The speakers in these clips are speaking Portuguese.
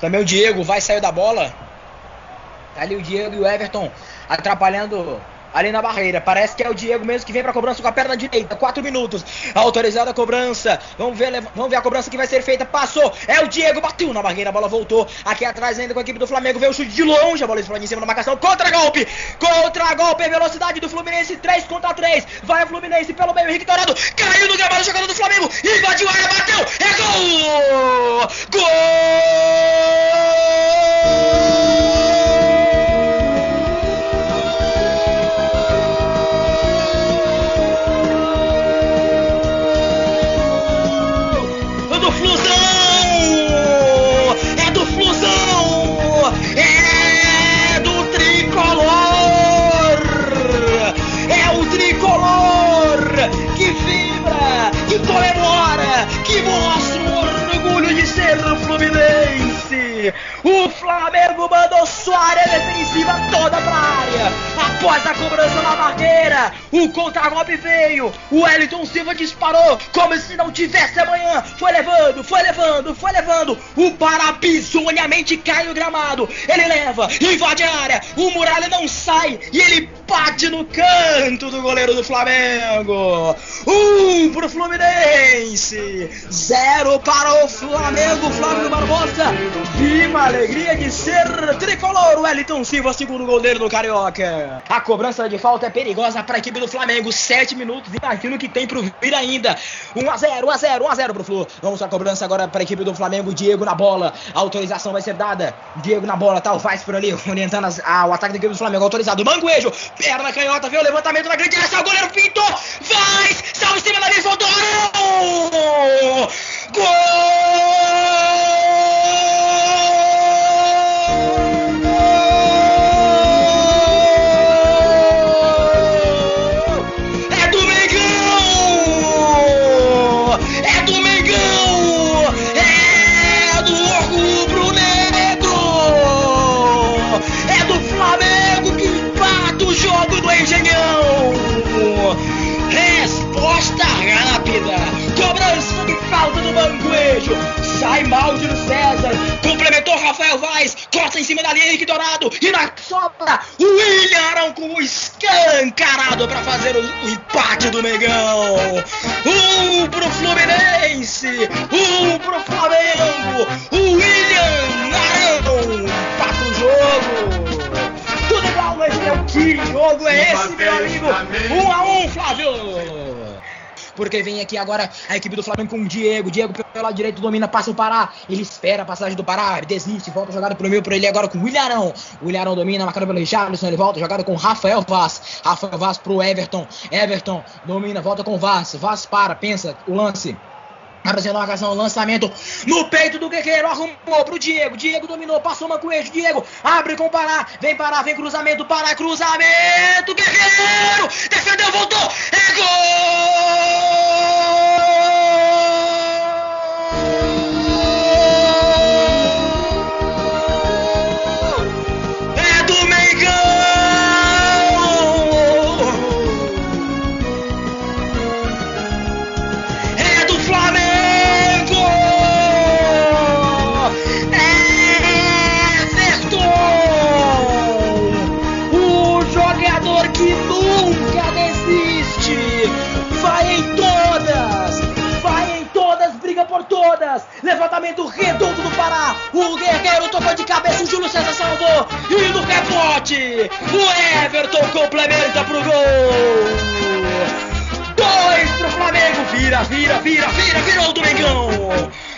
Também o Diego vai sair da bola. Tá ali o Diego e o Everton atrapalhando ali na barreira. Parece que é o Diego mesmo que vem para cobrança com a perna direita. Quatro minutos. Autorizada a cobrança. Vamos ver, vamos ver a cobrança que vai ser feita. Passou. É o Diego. Bateu na barreira. A bola voltou. Aqui atrás ainda com a equipe do Flamengo. Veio o chute de longe. A bola explode em cima da marcação. Contra golpe. Contra golpe. Velocidade do Fluminense. 3 contra 3. Vai o Fluminense pelo meio. Henrique Dourado. Caiu no gramado. Jogando do Flamengo. Invadiu a área. Bateu. É gol. Gol. O Flamengo mandou sua área defensiva toda pra área. Após a cobrança na barreira, o contra-golpe veio. O Wellington Silva disparou como se não tivesse amanhã. Foi levando, foi levando, foi levando. O Pará cai no gramado. Ele leva, invade a área. O Muralha não sai e ele bate no canto do goleiro do Flamengo. Um pro Fluminense, zero para o Flamengo. Flávio Barbosa, viva a alegria de ser tricolor. Wellington Silva, segundo goleiro do Carioca. A cobrança de falta é perigosa para a equipe do Flamengo. Sete minutos, imagino que tem pro vir ainda. 1 a 0 1 a 0 1 a 0 pro Flu. Vamos à cobrança agora para a equipe do Flamengo. Diego na bola. A autorização vai ser dada. Diego na bola, tá o Vaz por ali, orientando as, a, o ataque da equipe do Flamengo. Autorizado. Manguejo, perna canhota, veio o levantamento na grande área. O goleiro pintou. Vai, salve em cima da voltou. Gol! Em cima da linha Henrique Dourado e na sobra o William Arão com o escancarado para fazer o, o, empate do Megão. Um pro Fluminense, um pro Flamengo, o William Arão empata o jogo. Tudo igual, mas é que jogo é esse, meu amigo? Um a um, Flávio porque vem aqui agora a equipe do Flamengo com o Diego. Diego pelo lado direito domina, passa o Pará. Ele espera a passagem do Pará, desiste, volta a jogada pro meio, por ele agora com o William. O William domina, marcado pelo Richarlison. Ele volta, jogada com Rafael Vaz. Rafael Vaz pro Everton. Everton domina, volta com Vaz. Vaz para, pensa o lance. A marcação, lançamento no peito do Guerreiro, arrumou pro Diego, Diego dominou, passou uma coelho, Diego abre com Pará, vem Pará, vem cruzamento, Pará, cruzamento, Guerreiro, defendeu, voltou, é gol! Levantamento redondo do Pará. O Guerreiro tocou de cabeça. O Júlio César salvou. E no rebote, o Everton complementa pro gol. Dois pro Flamengo. Vira, vira, vira, vira, virou o Domingão.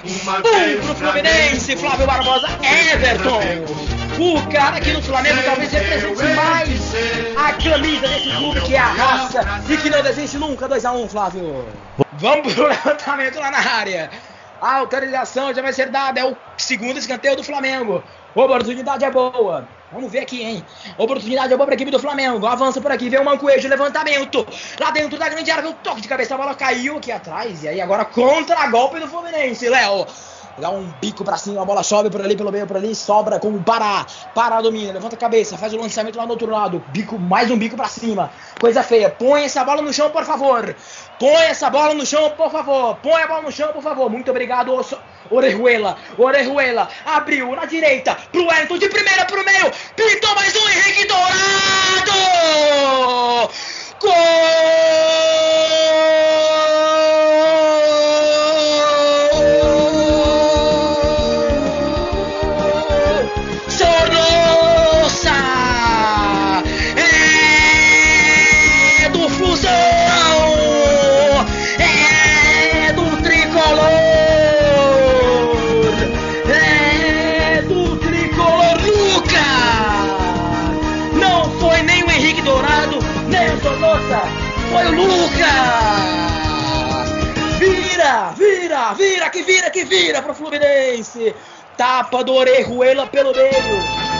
Um pro Fluminense. Flávio Barbosa. Everton. O cara aqui no Flamengo talvez represente mais a camisa desse clube que é a raça e que não desiste nunca. 2x1, um, Flávio. Vamos pro levantamento lá na área. A autorização já vai ser dada. É o segundo escanteio do Flamengo. Oportunidade é boa. Vamos ver aqui, hein? Oportunidade é boa para a equipe do Flamengo. Avança por aqui, vê o Mancoejo, levantamento. Lá dentro da grande área, vê o toque de cabeça. A bola caiu aqui atrás. E aí agora contra-golpe do Fluminense, Léo. Dá um bico pra cima, a bola sobe por ali, pelo meio, por ali, sobra com o Pará. Pará domina, levanta a cabeça, faz o lançamento lá do outro lado. Bico, mais um bico pra cima. Coisa feia. Põe essa bola no chão, por favor. Põe essa bola no chão, por favor. Põe a bola no chão, por favor. Muito obrigado, Orejuela, Orejuela, abriu na direita, pro Wellington, de primeira pro meio, pintou mais um, Henrique Dourado! Foi o Lucas! Vira, vira, vira, que vira, que vira pro Fluminense! Tapa do Orejuela pelo meio.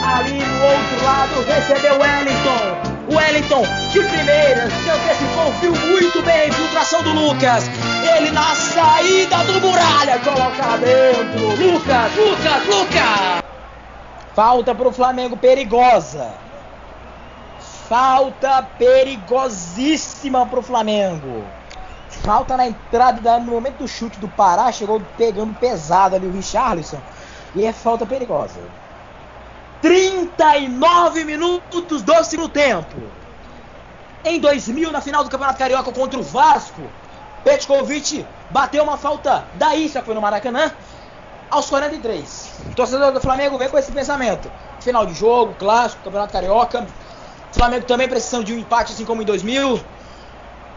Ali no outro lado recebeu Wellington. Wellington de primeira se antecipou, viu muito bem a infiltração do Lucas. Ele na saída do muralha coloca dentro. Lucas, Lucas, Lucas! Falta pro Flamengo perigosa. Falta perigosíssima pro Flamengo. Falta na entrada, no momento do chute do Pará, chegou pegando pesado ali o Richarlison. E é falta perigosa. 39 minutos do segundo tempo. Em 2000, na final do Campeonato Carioca contra o Vasco, Petkovic bateu uma falta daí, já foi no Maracanã, aos 43. O torcedor do Flamengo vem com esse pensamento. Final de jogo, clássico, Campeonato Carioca. Flamengo também precisando de um empate, assim como em 2000.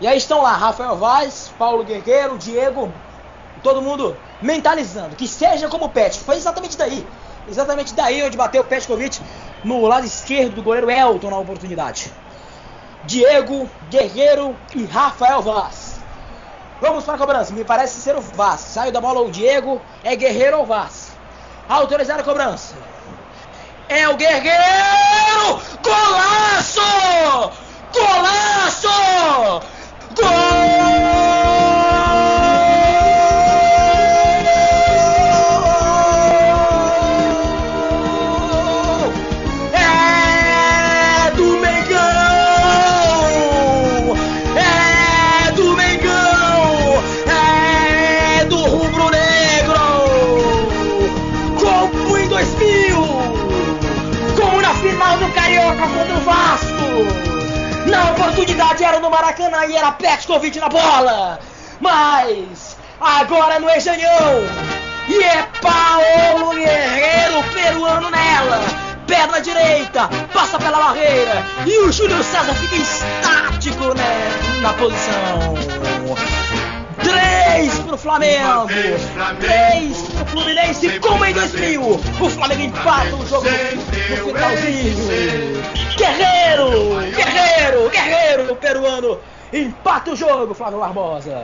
E aí estão lá, Rafael Vaz, Paulo Guerreiro, Diego, todo mundo mentalizando que seja como o Pet. Foi exatamente daí, exatamente daí onde bateu o Petkovic no lado esquerdo do goleiro Elton na oportunidade. Diego, Guerreiro e Rafael Vaz. Vamos para a cobrança, me parece ser o Vaz. Saiu da bola o Diego, é Guerreiro ou Vaz. Autorizar a cobrança é o Guerreiro! Golaço! Golaço! Gol! Maracanã e era Petkovic na bola. Mas agora no Ejanhão. E é Paulo Guerreiro peruano nela. Perna direita, passa pela barreira. E o Júlio César fica estático né, na posição. Três pro Flamengo. Três pro Fluminense, como em 2000. O Flamengo empata o jogo no finalzinho. Guerreiro, guerreiro, guerreiro peruano. Empata o jogo, Flávio Barbosa.